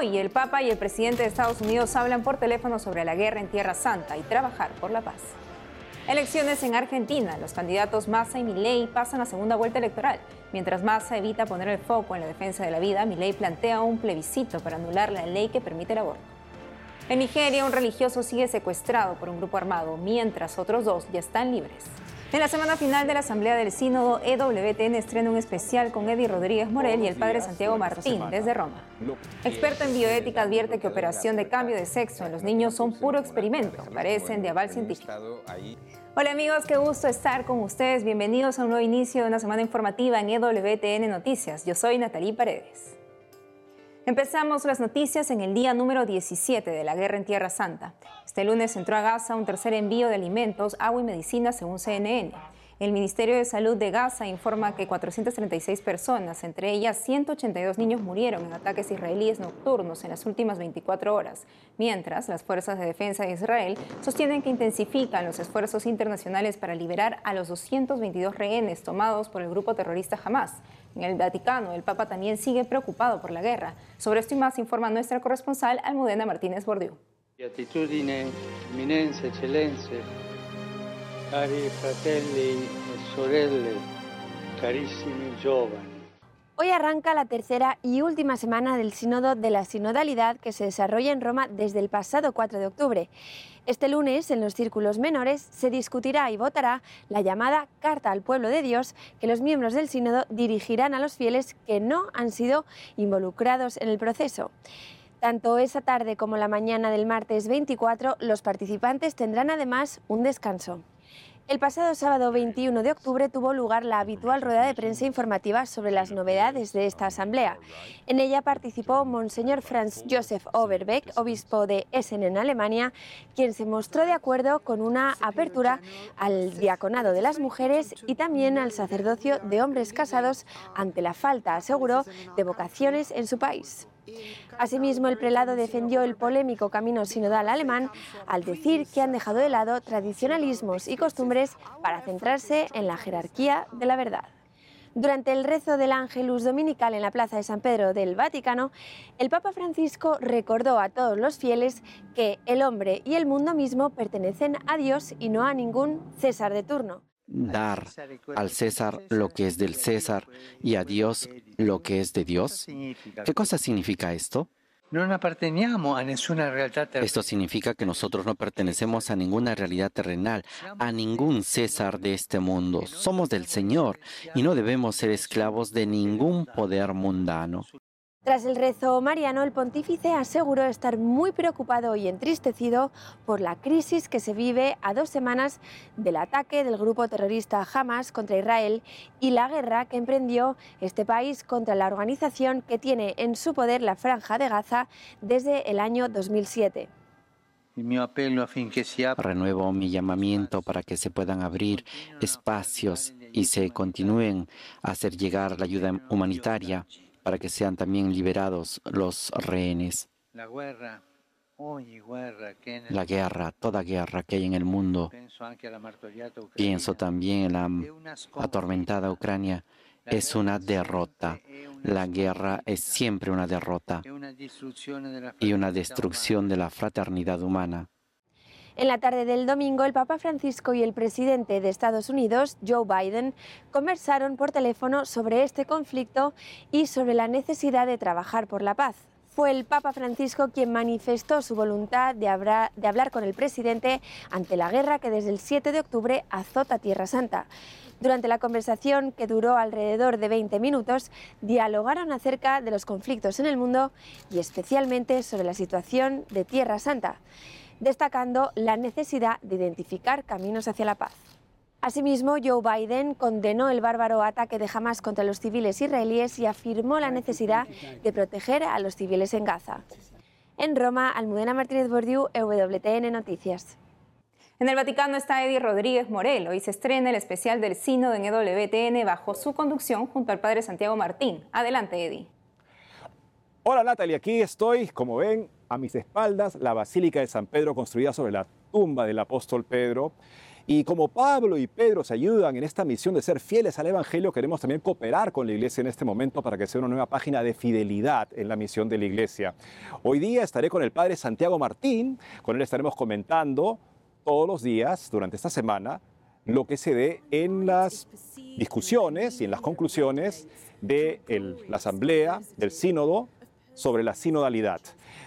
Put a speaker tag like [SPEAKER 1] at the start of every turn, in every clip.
[SPEAKER 1] Hoy el Papa y el presidente de Estados Unidos hablan por teléfono sobre la guerra en Tierra Santa y trabajar por la paz. Elecciones en Argentina. Los candidatos Massa y Milei pasan a segunda vuelta electoral. Mientras Massa evita poner el foco en la defensa de la vida, Milei plantea un plebiscito para anular la ley que permite el aborto. En Nigeria, un religioso sigue secuestrado por un grupo armado, mientras otros dos ya están libres. En la semana final de la Asamblea del Sínodo, EWTN estrena un especial con Eddie Rodríguez Morel y el padre Santiago Martín desde Roma. Experto en bioética advierte que operación de cambio de sexo en los niños son puro experimento, parecen de aval científico. Hola amigos, qué gusto estar con ustedes. Bienvenidos a un nuevo inicio de una semana informativa en EWTN Noticias. Yo soy Natalie Paredes. Empezamos las noticias en el día número 17 de la guerra en Tierra Santa. Este lunes entró a Gaza un tercer envío de alimentos, agua y medicina según CNN. El Ministerio de Salud de Gaza informa que 436 personas, entre ellas 182 niños, murieron en ataques israelíes nocturnos en las últimas 24 horas, mientras las fuerzas de defensa de Israel sostienen que intensifican los esfuerzos internacionales para liberar a los 222 rehenes tomados por el grupo terrorista Hamas. En el Vaticano, el Papa también sigue preocupado por la guerra. Sobre esto y más informa nuestra corresponsal Almudena Martínez Bordiú.
[SPEAKER 2] Cari fratelli e sorelle, carissimi giovani.
[SPEAKER 3] Hoy arranca la tercera y última semana del Sínodo de la Sinodalidad que se desarrolla en Roma desde el pasado 4 de octubre. Este lunes, en los círculos menores, se discutirá y votará la llamada Carta al Pueblo de Dios que los miembros del Sínodo dirigirán a los fieles que no han sido involucrados en el proceso. Tanto esa tarde como la mañana del martes 24, los participantes tendrán además un descanso. El pasado sábado 21 de octubre tuvo lugar la habitual rueda de prensa informativa sobre las novedades de esta asamblea. En ella participó Monseñor Franz Josef Overbeck, obispo de Essen en Alemania, quien se mostró de acuerdo con una apertura al diaconado de las mujeres y también al sacerdocio de hombres casados ante la falta, aseguró, de vocaciones en su país. Asimismo, el prelado defendió el polémico camino sinodal alemán al decir que han dejado de lado tradicionalismos y costumbres para centrarse en la jerarquía de la verdad. Durante el rezo del Ángelus Dominical en la Plaza de San Pedro del Vaticano, el Papa Francisco recordó a todos los fieles que el hombre y el mundo mismo pertenecen a Dios y no a ningún César de turno
[SPEAKER 4] dar al César lo que es del César y a Dios lo que es de Dios? ¿Qué cosa significa esto? Esto significa que nosotros no pertenecemos a ninguna realidad terrenal, a ningún César de este mundo. Somos del Señor y no debemos ser esclavos de ningún poder mundano.
[SPEAKER 3] Tras el rezo mariano, el pontífice aseguró estar muy preocupado y entristecido por la crisis que se vive a dos semanas del ataque del grupo terrorista Hamas contra Israel y la guerra que emprendió este país contra la organización que tiene en su poder la franja de Gaza desde el año 2007.
[SPEAKER 4] Renuevo mi llamamiento para que se puedan abrir espacios y se continúen a hacer llegar la ayuda humanitaria para que sean también liberados los rehenes. La guerra, toda guerra que hay en el mundo, pienso también en la atormentada Ucrania, es una derrota. La guerra es siempre una derrota y una destrucción de la fraternidad humana.
[SPEAKER 3] En la tarde del domingo, el Papa Francisco y el presidente de Estados Unidos, Joe Biden, conversaron por teléfono sobre este conflicto y sobre la necesidad de trabajar por la paz. Fue el Papa Francisco quien manifestó su voluntad de, hablar con el presidente ante la guerra que desde el 7 de octubre azota Tierra Santa. Durante la conversación, que duró alrededor de 20 minutos, dialogaron acerca de los conflictos en el mundo y especialmente sobre la situación de Tierra Santa destacando la necesidad de identificar caminos hacia la paz. Asimismo, Joe Biden condenó el bárbaro ataque de Hamas contra los civiles israelíes y afirmó la necesidad de proteger a los civiles en Gaza. En Roma, Almudena Martínez Bordiú, EWTN Noticias.
[SPEAKER 1] En el Vaticano está Eddie Rodríguez Morel. Hoy se estrena el especial del Sínodo en EWTN bajo su conducción junto al padre Santiago Martín. Adelante, Eddie.
[SPEAKER 5] Hola Natalie, aquí estoy, como ven, a mis espaldas, la Basílica de San Pedro construida sobre la tumba del apóstol Pedro. Y como Pablo y Pedro se ayudan en esta misión de ser fieles al Evangelio, queremos también cooperar con la iglesia en este momento para que sea una nueva página de fidelidad en la misión de la iglesia. Hoy día estaré con el padre Santiago Martín, con él estaremos comentando todos los días durante esta semana lo que se dé en las discusiones y en las conclusiones de la asamblea, del sínodo, sobre la sinodalidad.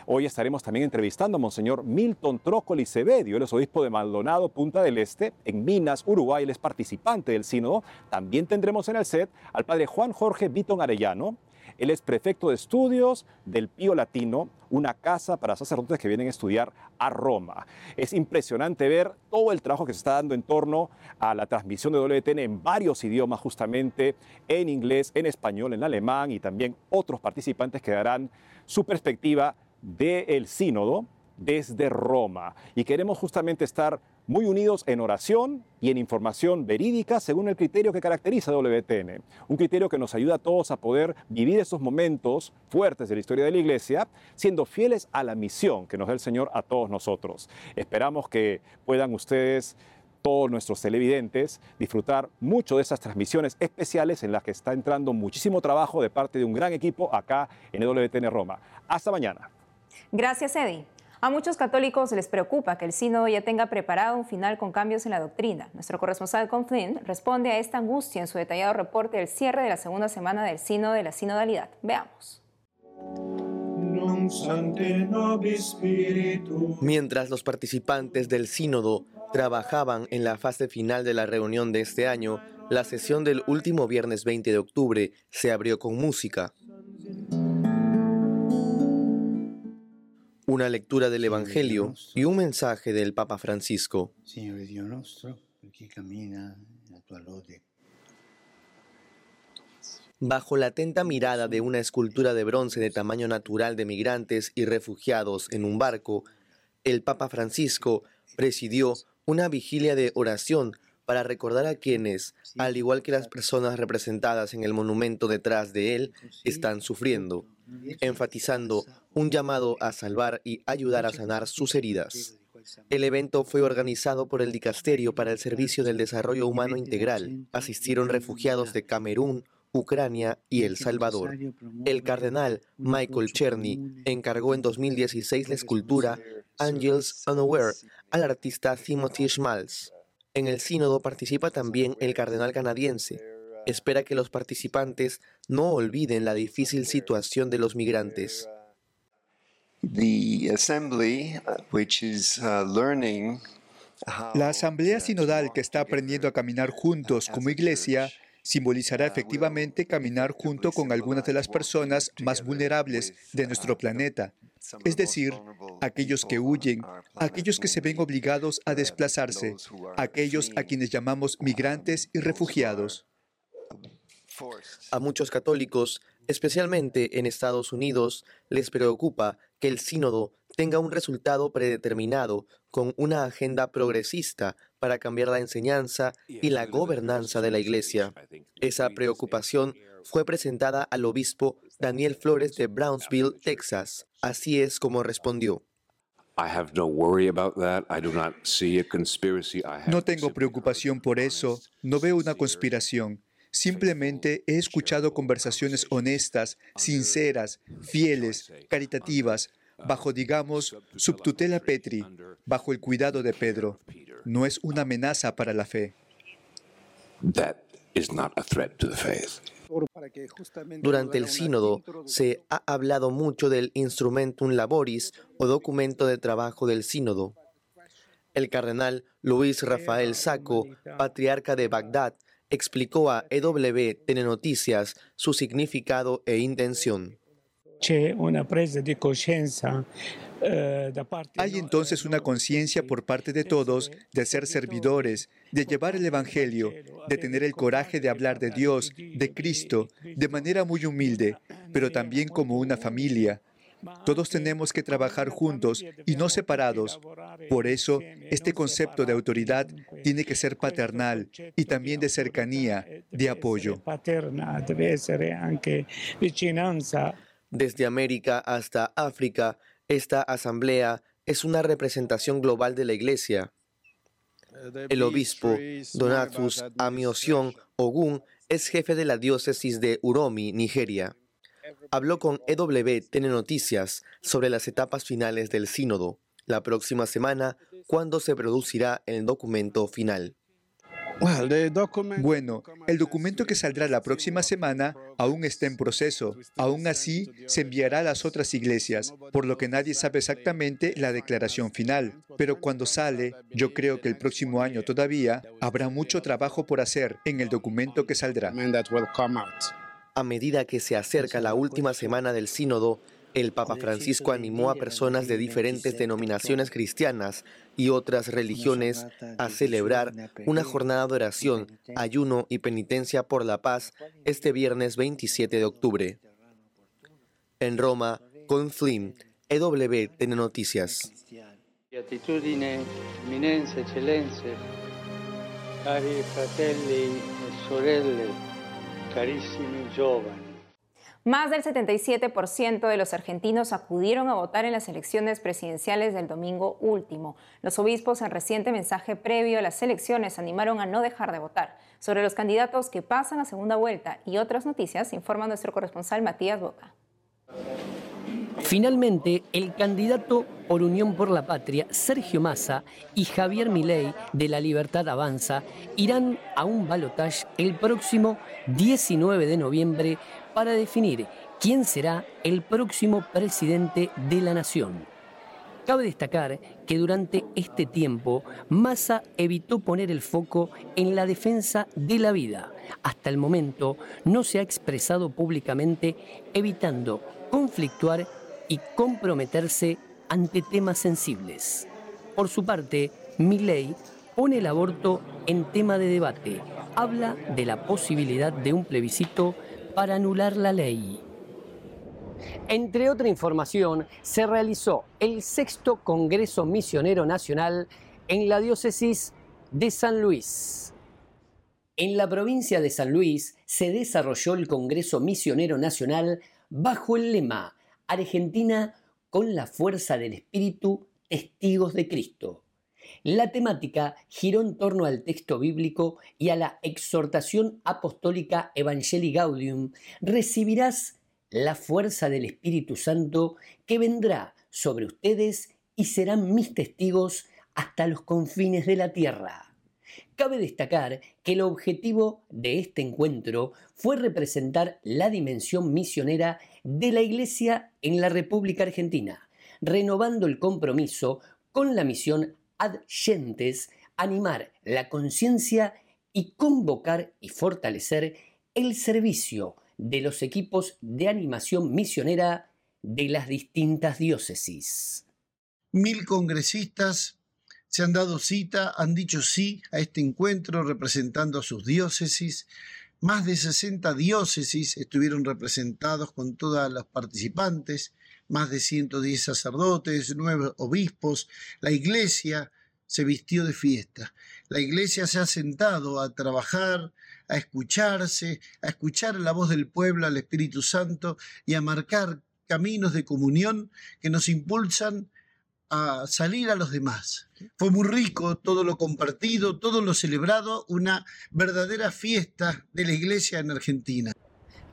[SPEAKER 5] Hoy estaremos también entrevistando a Monseñor Milton Trócoli Cebedio, es obispo de Maldonado, Punta del Este, en Minas, Uruguay, él es participante del sínodo. También tendremos en el set al padre Juan Jorge Vitón Arellano, él es prefecto de estudios del Pío Latino, una casa para sacerdotes que vienen a estudiar a Roma. Es impresionante ver todo el trabajo que se está dando en torno a la transmisión de WTN en varios idiomas, justamente en inglés, en español, en alemán y también otros participantes que darán su perspectiva del sínodo desde Roma. Y queremos justamente estar muy unidos en oración y en información verídica según el criterio que caracteriza WTN. Un criterio que nos ayuda a todos a poder vivir esos momentos fuertes de la historia de la Iglesia, siendo fieles a la misión que nos da el Señor a todos nosotros. Esperamos que puedan ustedes todos nuestros televidentes disfrutar mucho de esas transmisiones especiales en las que está entrando muchísimo trabajo de parte de un gran equipo acá en WTN Roma. Hasta mañana.
[SPEAKER 1] Gracias, Eddie. A muchos católicos les preocupa que el sínodo ya tenga preparado un final con cambios en la doctrina. Nuestro corresponsal Conflint responde a esta angustia en su detallado reporte del cierre de la segunda semana del sínodo de la sinodalidad. Veamos.
[SPEAKER 6] Mientras los participantes del sínodo trabajaban en la fase final de la reunión de este año, la sesión del último viernes 20 de octubre se abrió con música. Una lectura del Evangelio y un mensaje del Papa Francisco. Bajo la atenta mirada de una escultura de bronce de tamaño natural de migrantes y refugiados en un barco, el Papa Francisco presidió una vigilia de oración para recordar a quienes, al igual que las personas representadas en el monumento detrás de él, están sufriendo enfatizando un llamado a salvar y ayudar a sanar sus heridas. El evento fue organizado por el Dicasterio para el Servicio del Desarrollo Humano Integral. Asistieron refugiados de Camerún, Ucrania y El Salvador. El cardenal Michael Cherny encargó en 2016 la escultura Angels Unaware al artista Timothy Schmalz. En el sínodo participa también el cardenal canadiense espera que los participantes no olviden la difícil situación de los migrantes.
[SPEAKER 7] La Asamblea Sinodal que está aprendiendo a caminar juntos como iglesia simbolizará efectivamente caminar junto con algunas de las personas más vulnerables de nuestro planeta, es decir, aquellos que huyen, aquellos que se ven obligados a desplazarse, aquellos a quienes llamamos migrantes y refugiados.
[SPEAKER 6] A muchos católicos, especialmente en Estados Unidos, les preocupa que el sínodo tenga un resultado predeterminado con una agenda progresista para cambiar la enseñanza y la gobernanza de la Iglesia. Esa preocupación fue presentada al obispo Daniel Flores de Brownsville, Texas. Así es como respondió.
[SPEAKER 7] No tengo preocupación por eso, no veo una conspiración. Simplemente he escuchado conversaciones honestas, sinceras, fieles, caritativas, bajo, digamos, subtutela Petri, bajo el cuidado de Pedro. No es una amenaza para la fe.
[SPEAKER 6] Durante el sínodo se ha hablado mucho del Instrumentum Laboris o documento de trabajo del sínodo. El cardenal Luis Rafael Saco, patriarca de Bagdad, explicó a EW Noticias su significado e intención.
[SPEAKER 7] Eh, Hay entonces una conciencia por parte de todos de ser servidores, de llevar el Evangelio, de tener el coraje de hablar de Dios, de Cristo, de manera muy humilde, pero también como una familia, todos tenemos que trabajar juntos y no separados. Por eso, este concepto de autoridad tiene que ser paternal y también de cercanía, de apoyo.
[SPEAKER 6] Desde América hasta África, esta asamblea es una representación global de la Iglesia. El obispo Donatus Amiosion Ogun es jefe de la diócesis de Uromi, Nigeria. Habló con EWTN Noticias sobre las etapas finales del sínodo, la próxima semana, cuando se producirá el documento final.
[SPEAKER 7] Bueno, el documento que saldrá la próxima semana aún está en proceso. Aún así, se enviará a las otras iglesias, por lo que nadie sabe exactamente la declaración final. Pero cuando sale, yo creo que el próximo año todavía habrá mucho trabajo por hacer en el documento que saldrá.
[SPEAKER 6] A medida que se acerca la última semana del sínodo, el Papa Francisco animó a personas de diferentes denominaciones cristianas y otras religiones a celebrar una jornada de oración, ayuno y penitencia por la paz este viernes 27 de octubre. En Roma, con Flynn, EWTN Noticias.
[SPEAKER 2] cari fratelli e sorelle, carissimi giovani.
[SPEAKER 1] Más del 77% de los argentinos acudieron a votar en las elecciones presidenciales del domingo último. Los obispos en reciente mensaje previo a las elecciones animaron a no dejar de votar. Sobre los candidatos que pasan a segunda vuelta y otras noticias, informa nuestro corresponsal Matías Boca.
[SPEAKER 8] Finalmente, el candidato por Unión por la Patria, Sergio Massa, y Javier Milei de La Libertad Avanza irán a un balotaje el próximo 19 de noviembre para definir quién será el próximo presidente de la nación. Cabe destacar que durante este tiempo Massa evitó poner el foco en la defensa de la vida. Hasta el momento no se ha expresado públicamente evitando conflictuar y comprometerse ante temas sensibles. Por su parte, Milley pone el aborto en tema de debate. Habla de la posibilidad de un plebiscito para anular la ley. Entre otra información, se realizó el sexto Congreso Misionero Nacional en la diócesis de San Luis. En la provincia de San Luis se desarrolló el Congreso Misionero Nacional bajo el lema Argentina con la fuerza del Espíritu, testigos de Cristo. La temática giró en torno al texto bíblico y a la exhortación apostólica Evangelii Gaudium, recibirás la fuerza del Espíritu Santo que vendrá sobre ustedes y serán mis testigos hasta los confines de la tierra. Cabe destacar que el objetivo de este encuentro fue representar la dimensión misionera de la Iglesia en la República Argentina, renovando el compromiso con la misión adyentes, animar la conciencia y convocar y fortalecer el servicio de los equipos de animación misionera de las distintas diócesis.
[SPEAKER 9] Mil congresistas se han dado cita, han dicho sí a este encuentro representando a sus diócesis. Más de 60 diócesis estuvieron representados con todas las participantes más de 110 sacerdotes, nueve obispos, la iglesia se vistió de fiesta. La iglesia se ha sentado a trabajar, a escucharse, a escuchar la voz del pueblo, al Espíritu Santo y a marcar caminos de comunión que nos impulsan a salir a los demás. Fue muy rico todo lo compartido, todo lo celebrado, una verdadera fiesta de la iglesia en Argentina.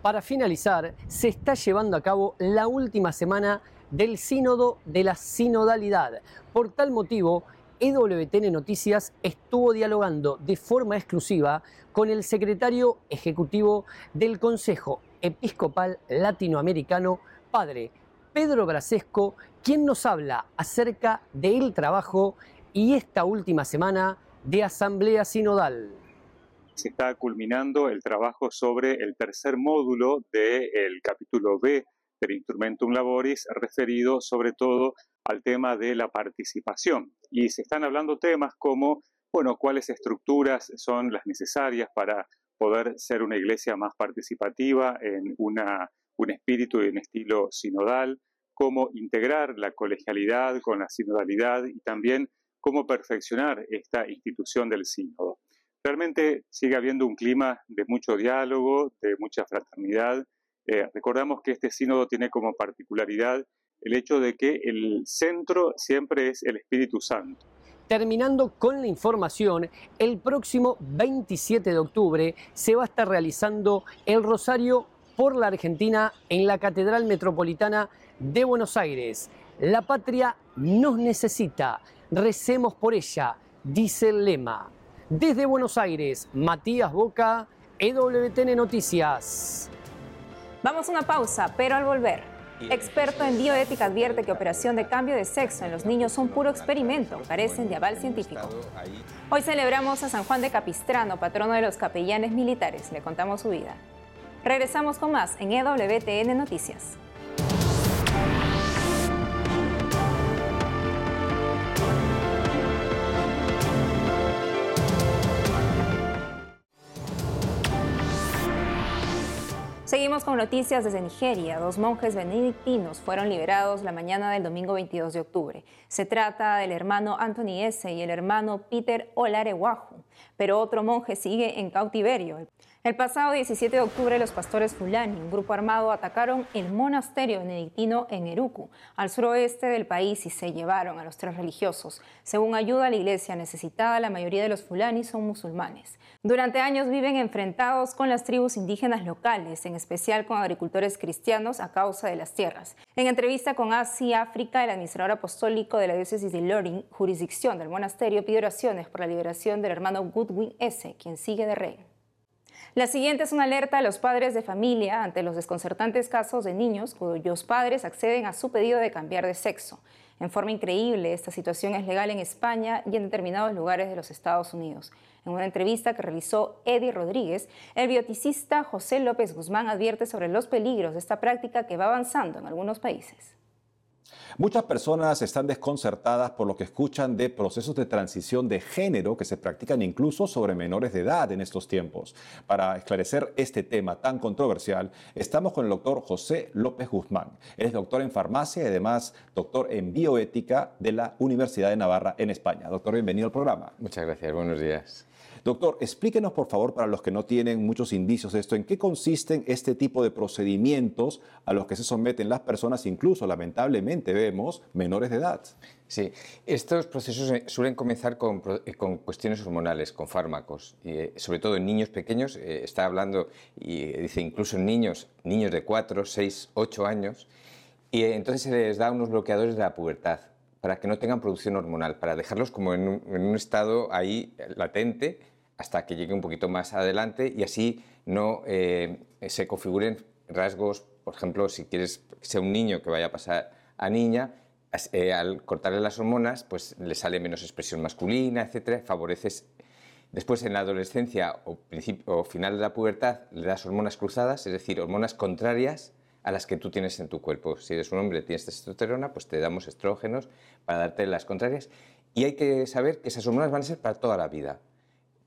[SPEAKER 8] Para finalizar, se está llevando a cabo la última semana del Sínodo de la Sinodalidad. Por tal motivo, EWTN Noticias estuvo dialogando de forma exclusiva con el secretario ejecutivo del Consejo Episcopal Latinoamericano, Padre Pedro Brasesco, quien nos habla acerca del trabajo y esta última semana de Asamblea Sinodal
[SPEAKER 10] se está culminando el trabajo sobre el tercer módulo del capítulo B del Instrumentum Laboris, referido sobre todo al tema de la participación. Y se están hablando temas como, bueno, cuáles estructuras son las necesarias para poder ser una iglesia más participativa en un espíritu y un estilo sinodal, cómo integrar la colegialidad con la sinodalidad y también cómo perfeccionar esta institución del sínodo. Realmente sigue habiendo un clima de mucho diálogo, de mucha fraternidad. Eh, recordamos que este sínodo tiene como particularidad el hecho de que el centro siempre es el Espíritu Santo.
[SPEAKER 8] Terminando con la información, el próximo 27 de octubre se va a estar realizando el Rosario por la Argentina en la Catedral Metropolitana de Buenos Aires. La patria nos necesita, recemos por ella, dice el lema. Desde Buenos Aires, Matías Boca, EWTN Noticias.
[SPEAKER 1] Vamos a una pausa, pero al volver. Experto en bioética advierte que operación de cambio de sexo en los niños son puro experimento, carecen de aval científico. Hoy celebramos a San Juan de Capistrano, patrono de los capellanes militares. Le contamos su vida. Regresamos con más en EWTN Noticias. Seguimos con noticias desde Nigeria. Dos monjes benedictinos fueron liberados la mañana del domingo 22 de octubre. Se trata del hermano Anthony S. y el hermano Peter Olarewahu, pero otro monje sigue en cautiverio. El pasado 17 de octubre, los pastores Fulani, un grupo armado, atacaron el monasterio benedictino en Eruku, al suroeste del país, y se llevaron a los tres religiosos. Según ayuda a la iglesia necesitada, la mayoría de los Fulani son musulmanes. Durante años viven enfrentados con las tribus indígenas locales, en especial con agricultores cristianos a causa de las tierras. En entrevista con Asia África, el administrador apostólico de la diócesis de Loring, jurisdicción del monasterio, pide oraciones por la liberación del hermano Goodwin S., quien sigue de rey. La siguiente es una alerta a los padres de familia ante los desconcertantes casos de niños cuyos padres acceden a su pedido de cambiar de sexo. En forma increíble, esta situación es legal en España y en determinados lugares de los Estados Unidos. En una entrevista que realizó Eddie Rodríguez, el bioticista José López Guzmán advierte sobre los peligros de esta práctica que va avanzando en algunos países.
[SPEAKER 5] Muchas personas están desconcertadas por lo que escuchan de procesos de transición de género que se practican incluso sobre menores de edad en estos tiempos. Para esclarecer este tema tan controversial, estamos con el doctor José López Guzmán. Él es doctor en farmacia y además doctor en bioética de la Universidad de Navarra en España. Doctor, bienvenido al programa.
[SPEAKER 11] Muchas gracias, buenos días.
[SPEAKER 5] Doctor, explíquenos por favor para los que no tienen muchos indicios de esto, ¿en qué consisten este tipo de procedimientos a los que se someten las personas, incluso lamentablemente vemos menores de edad?
[SPEAKER 11] Sí, estos procesos eh, suelen comenzar con, eh, cuestiones hormonales, con fármacos, y, eh, sobre todo en niños pequeños, está hablando, y dice incluso en niños, niños de 4, 6, 8 años, y entonces se les da unos bloqueadores de la pubertad para que no tengan producción hormonal, para dejarlos como en un estado ahí latente hasta que llegue un poquito más adelante y así no eh, se configuren rasgos, por ejemplo, si quieres que sea un niño que vaya a pasar a niña, eh, al cortarle las hormonas, pues le sale menos expresión masculina, etcétera, favoreces. Después, en la adolescencia o, o final de la pubertad, le das hormonas cruzadas, es decir, hormonas contrarias a las que tú tienes en tu cuerpo. Si eres un hombre y tienes testosterona, pues te damos estrógenos para darte las contrarias. Y hay que saber que esas hormonas van a ser para toda la vida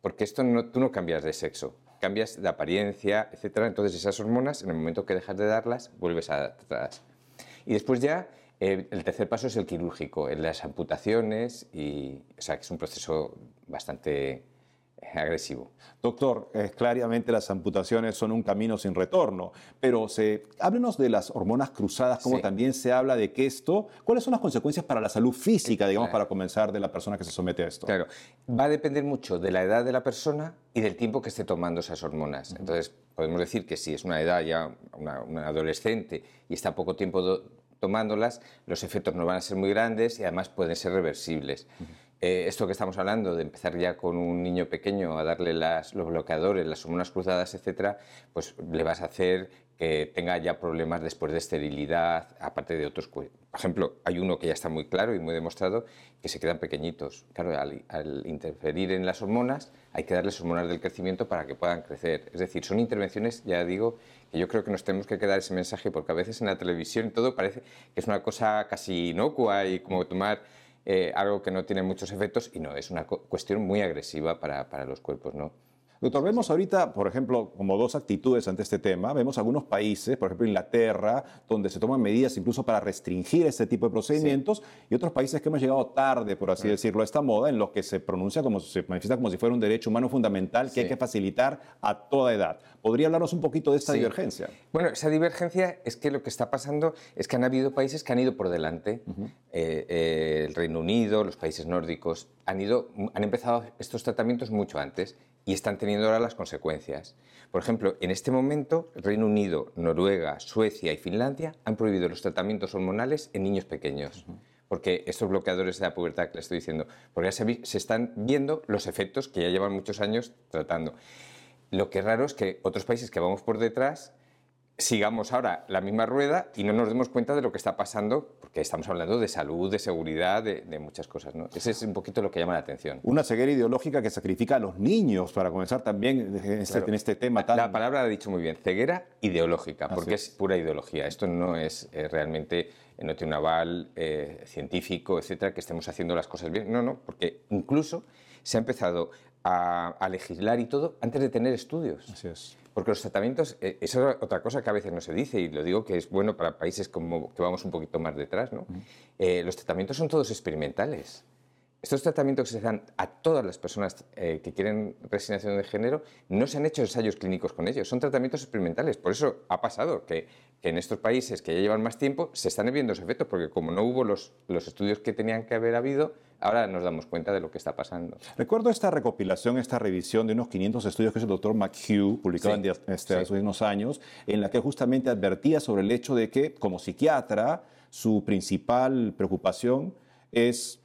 [SPEAKER 11] porque esto no, tú no cambias de sexo, cambias de apariencia, etc. Entonces esas hormonas, en el momento que dejas de darlas, vuelves atrás. Y después ya, eh, el tercer paso es el quirúrgico, en las amputaciones, y, o sea, que es un proceso bastante agresivo.
[SPEAKER 5] Doctor, eh, claramente las amputaciones son un camino sin retorno, pero se, háblenos de las hormonas cruzadas, como también se habla de que esto, ¿cuáles son las consecuencias para la salud física, digamos, para comenzar de la persona que se somete a esto?
[SPEAKER 11] Claro, va a depender mucho de la edad de la persona y del tiempo que esté tomando esas hormonas. Entonces, podemos decir que si es una edad ya, una, adolescente y está poco tiempo tomándolas, los efectos no van a ser muy grandes y además pueden ser reversibles. Eh, esto que estamos hablando de empezar ya con un niño pequeño a darle las, los bloqueadores, las hormonas cruzadas, etcétera, pues le vas a hacer que tenga ya problemas después de esterilidad, aparte de otros. Por ejemplo, hay uno que ya está muy claro y muy demostrado, que se quedan pequeñitos. Claro, al, al, interferir en las hormonas, hay que darles hormonas del crecimiento para que puedan crecer. Es decir, son intervenciones, ya digo, que yo creo que nos tenemos que quedar ese mensaje, porque a veces en la televisión todo parece que es una cosa casi inocua y como tomar eh, algo que no tiene muchos efectos y no, es una cuestión muy agresiva para, para los cuerpos. ¿no?
[SPEAKER 5] Doctor, vemos ahorita, por ejemplo, como dos actitudes ante este tema. Vemos algunos países, por ejemplo Inglaterra, donde se toman medidas incluso para restringir este tipo de procedimientos, y otros países que hemos llegado tarde, por así decirlo, a esta moda, en los que se pronuncia como se manifiesta como si fuera un derecho humano fundamental que hay que facilitar a toda edad. ¿Podría hablarnos un poquito de esta divergencia?
[SPEAKER 11] Bueno, esa divergencia es que lo que está pasando es que han habido países que han ido por delante. Eh, eh, el Reino Unido, los países nórdicos, han, ido, han empezado estos tratamientos mucho antes y están teniendo ahora las consecuencias. Por ejemplo, en este momento, Reino Unido, Noruega, Suecia y Finlandia han prohibido los tratamientos hormonales en niños pequeños. Porque estos bloqueadores de la pubertad que le estoy diciendo, porque ya se, se están viendo los efectos que ya llevan muchos años tratando. Lo que es raro es que otros países que vamos por detrás sigamos ahora la misma rueda y no nos demos cuenta de lo que está pasando, porque estamos hablando de salud, de seguridad, de, muchas cosas. ¿no? Ese es un poquito lo que llama la atención.
[SPEAKER 5] Una ceguera ideológica que sacrifica a los niños, para comenzar también en este, este tema tan...
[SPEAKER 11] La palabra la ha dicho muy bien, ceguera ideológica, porque es. pura ideología. Esto no es eh, realmente, eh, no tiene un aval eh, científico, etcétera, que estemos haciendo las cosas bien. No, no, porque incluso se ha empezado a, a legislar y todo antes de tener estudios.
[SPEAKER 5] Así es.
[SPEAKER 11] Porque los tratamientos, eh, eso es otra cosa que a veces no se dice, y lo digo que es bueno para países como que vamos un poquito más detrás, ¿no? Eh, los tratamientos son todos experimentales. Estos tratamientos que se dan a todas las personas eh, que quieren resignación de género no se han hecho ensayos clínicos con ellos, son tratamientos experimentales. Por eso ha pasado que, en estos países que ya llevan más tiempo se están viendo esos efectos, porque como no hubo los, los estudios que tenían que haber habido, ahora nos damos cuenta de lo que está pasando.
[SPEAKER 5] Recuerdo esta recopilación, esta revisión de unos 500 estudios que hizo el doctor McHugh, publicado en este, hace unos años, en la que justamente advertía sobre el hecho de que, como psiquiatra, su principal preocupación es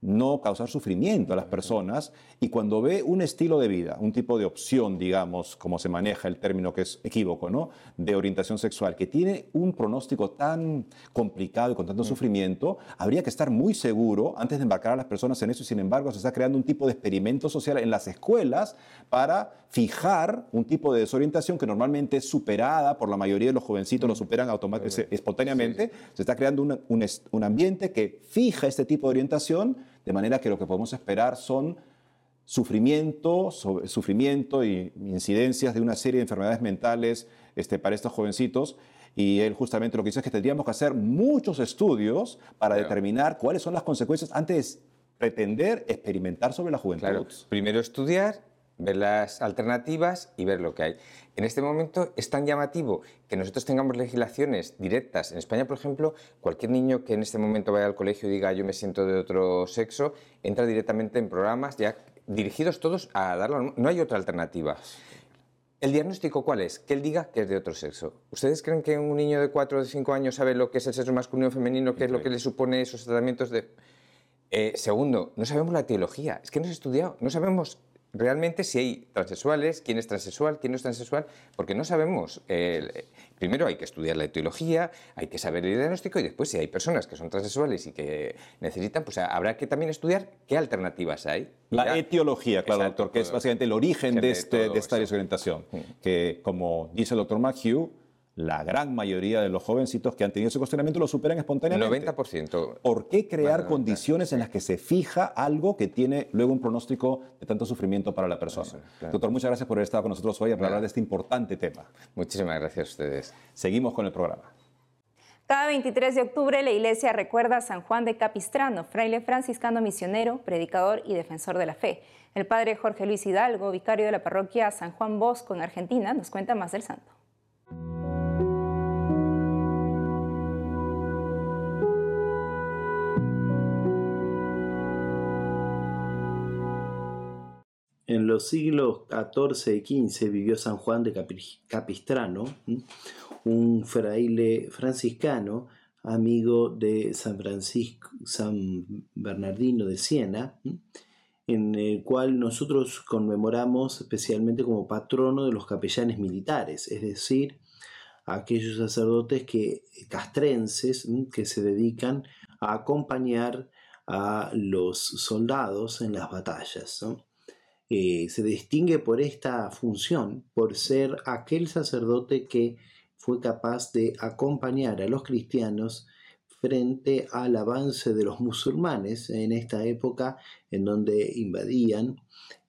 [SPEAKER 5] no causar sufrimiento a las personas y cuando ve un estilo de vida, un tipo de opción, digamos, como se maneja el término que es equívoco, ¿no? De orientación sexual, que tiene un pronóstico tan complicado y con tanto mm. sufrimiento, habría que estar muy seguro antes de embarcar a las personas en eso y sin embargo se está creando un tipo de experimento social en las escuelas para fijar un tipo de desorientación que normalmente es superada por la mayoría de los jovencitos, lo mm. superan automáticamente, espontáneamente, se está creando un, un ambiente que fija este tipo de orientación de manera que lo que podemos esperar son sufrimiento, sufrimiento y incidencias de una serie de enfermedades mentales este, para estos jovencitos. Y él justamente lo que dice es que tendríamos que hacer muchos estudios para determinar cuáles son las consecuencias antes de pretender experimentar sobre la juventud.
[SPEAKER 11] Primero estudiar ver las alternativas y ver lo que hay. En este momento es tan llamativo que nosotros tengamos legislaciones directas. En España, por ejemplo, cualquier niño que en este momento vaya al colegio y diga yo me siento de otro sexo, entra directamente en programas ya dirigidos todos a darlo. No hay otra alternativa. ¿El diagnóstico cuál es? Que él diga que es de otro sexo. ¿Ustedes creen que un niño de 4 o de 5 años sabe lo que es el sexo masculino o femenino, qué es lo que le supone esos tratamientos de... Eh, segundo, no sabemos la teología, es que no se ha estudiado, no sabemos realmente si hay transexuales, quién es transexual, quién no es transexual, porque no sabemos. primero hay que estudiar la etiología, hay que saber el diagnóstico y después si hay personas que son transexuales y que necesitan, pues habrá que también estudiar qué alternativas hay.
[SPEAKER 5] La etiología, claro, doctor, que es básicamente el origen de, este, de, esta desorientación, mm. que como dice el doctor McHugh, la gran mayoría de los jovencitos que han tenido ese cuestionamiento lo superan espontáneamente.
[SPEAKER 11] 90%.
[SPEAKER 5] ¿Por qué crear condiciones en las que se fija algo que tiene luego un pronóstico de tanto sufrimiento para la persona? Doctor, muchas gracias por haber estado con nosotros hoy para hablar de este importante tema.
[SPEAKER 11] Muchísimas gracias a ustedes.
[SPEAKER 5] Seguimos con el programa.
[SPEAKER 1] Cada 23 de octubre la iglesia recuerda a San Juan de Capistrano, fraile franciscano misionero, predicador y defensor de la fe. El padre Jorge Luis Hidalgo, vicario de la parroquia San Juan Bosco en Argentina, nos cuenta más del santo.
[SPEAKER 12] Los siglos XIV y XV vivió San Juan de Capistrano, un fraile franciscano, amigo de San Francisco, San Bernardino de Siena, en el cual nosotros conmemoramos especialmente como patrono de los capellanes militares, es decir, aquellos sacerdotes que, castrenses que se dedican a acompañar a los soldados en las batallas. Eh, se distingue por esta función, por ser aquel sacerdote que fue capaz de acompañar a los cristianos frente al avance de los musulmanes en esta época en donde invadían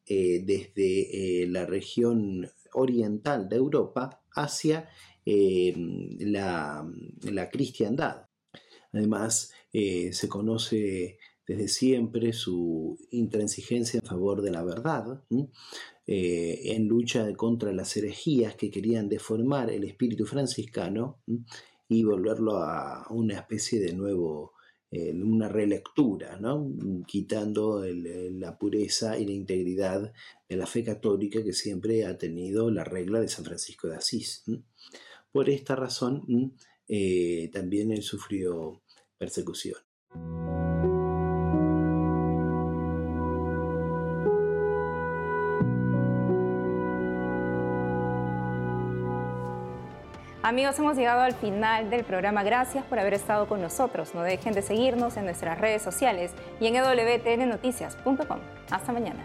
[SPEAKER 12] desde la región oriental de Europa hacia la, la cristiandad. Además, se conoce desde siempre su intransigencia en favor de la verdad, eh, en lucha contra las herejías que querían deformar el espíritu franciscano y volverlo a una especie de nuevo, eh, una relectura, quitando la pureza y la integridad de la fe católica que siempre ha tenido la regla de San Francisco de Asís. Por esta razón, eh, también él sufrió persecución.
[SPEAKER 1] Amigos, hemos llegado al final del programa. Gracias por haber estado con nosotros. No dejen de seguirnos en nuestras redes sociales y en wtnnoticias.com. Hasta mañana.